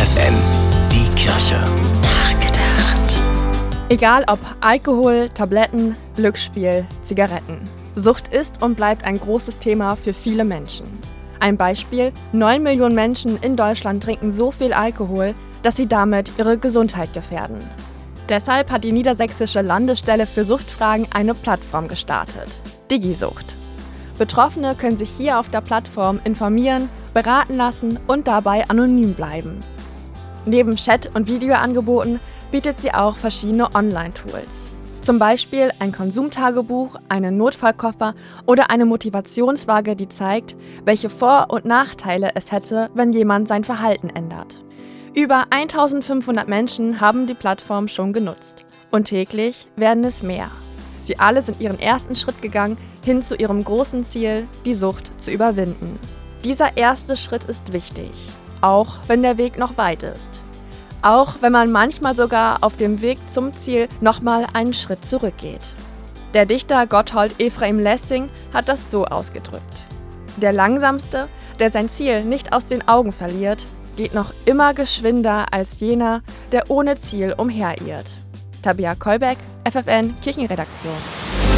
FFN, die Kirche. Nachgedacht. Egal ob Alkohol, Tabletten, Glücksspiel, Zigaretten. Sucht ist und bleibt ein großes Thema für viele Menschen. Ein Beispiel, 9 Millionen Menschen in Deutschland trinken so viel Alkohol, dass sie damit ihre Gesundheit gefährden. Deshalb hat die Niedersächsische Landesstelle für Suchtfragen eine Plattform gestartet, Digisucht. Betroffene können sich hier auf der Plattform informieren, beraten lassen und dabei anonym bleiben. Neben Chat- und Videoangeboten bietet sie auch verschiedene Online-Tools. Zum Beispiel ein Konsumtagebuch, einen Notfallkoffer oder eine Motivationswaage, die zeigt, welche Vor- und Nachteile es hätte, wenn jemand sein Verhalten ändert. Über 1500 Menschen haben die Plattform schon genutzt und täglich werden es mehr. Sie alle sind ihren ersten Schritt gegangen hin zu ihrem großen Ziel, die Sucht zu überwinden. Dieser erste Schritt ist wichtig, auch wenn der Weg noch weit ist. Auch wenn man manchmal sogar auf dem Weg zum Ziel nochmal einen Schritt zurückgeht. Der Dichter Gotthold Ephraim Lessing hat das so ausgedrückt. Der Langsamste, der sein Ziel nicht aus den Augen verliert, geht noch immer geschwinder als jener, der ohne Ziel umherirrt. Tabea Kolbeck, FFN Kirchenredaktion.